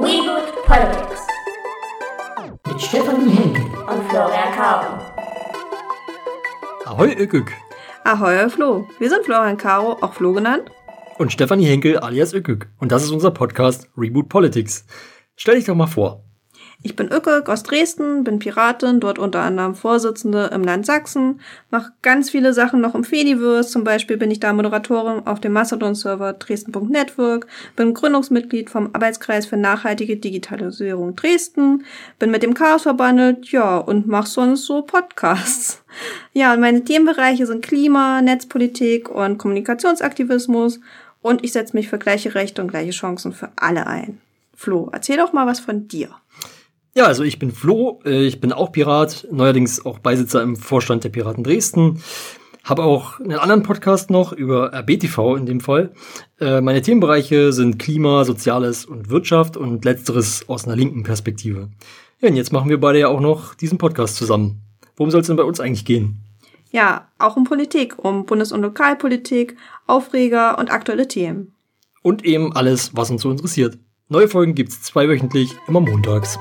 Reboot Politics mit Stefanie Henkel und Florian Caro. Ahoi, Ökük. Ahoi, Flo. Wir sind Florian Caro, auch Flo genannt. Und Stefanie Henkel alias Ökük. Und das ist unser Podcast Reboot Politics. Stell dich doch mal vor. Ich bin Ücke aus Dresden, bin Piratin, dort unter anderem Vorsitzende im Land Sachsen, mache ganz viele Sachen noch im Fediverse, zum Beispiel bin ich da Moderatorin auf dem Mastodon-Server Dresden.network, bin Gründungsmitglied vom Arbeitskreis für nachhaltige Digitalisierung Dresden, bin mit dem Chaos verbandelt, ja, und mache sonst so Podcasts. Ja, und meine Themenbereiche sind Klima, Netzpolitik und Kommunikationsaktivismus und ich setze mich für gleiche Rechte und gleiche Chancen für alle ein. Flo, erzähl doch mal was von dir. Ja, also ich bin Flo, äh, ich bin auch Pirat, neuerdings auch Beisitzer im Vorstand der Piraten Dresden. Habe auch einen anderen Podcast noch über RBTV in dem Fall. Äh, meine Themenbereiche sind Klima, Soziales und Wirtschaft und letzteres aus einer linken Perspektive. Ja, und jetzt machen wir beide ja auch noch diesen Podcast zusammen. Worum soll es denn bei uns eigentlich gehen? Ja, auch um Politik, um Bundes- und Lokalpolitik, Aufreger und aktuelle Themen. Und eben alles, was uns so interessiert. Neue Folgen gibt's zweiwöchentlich, immer montags.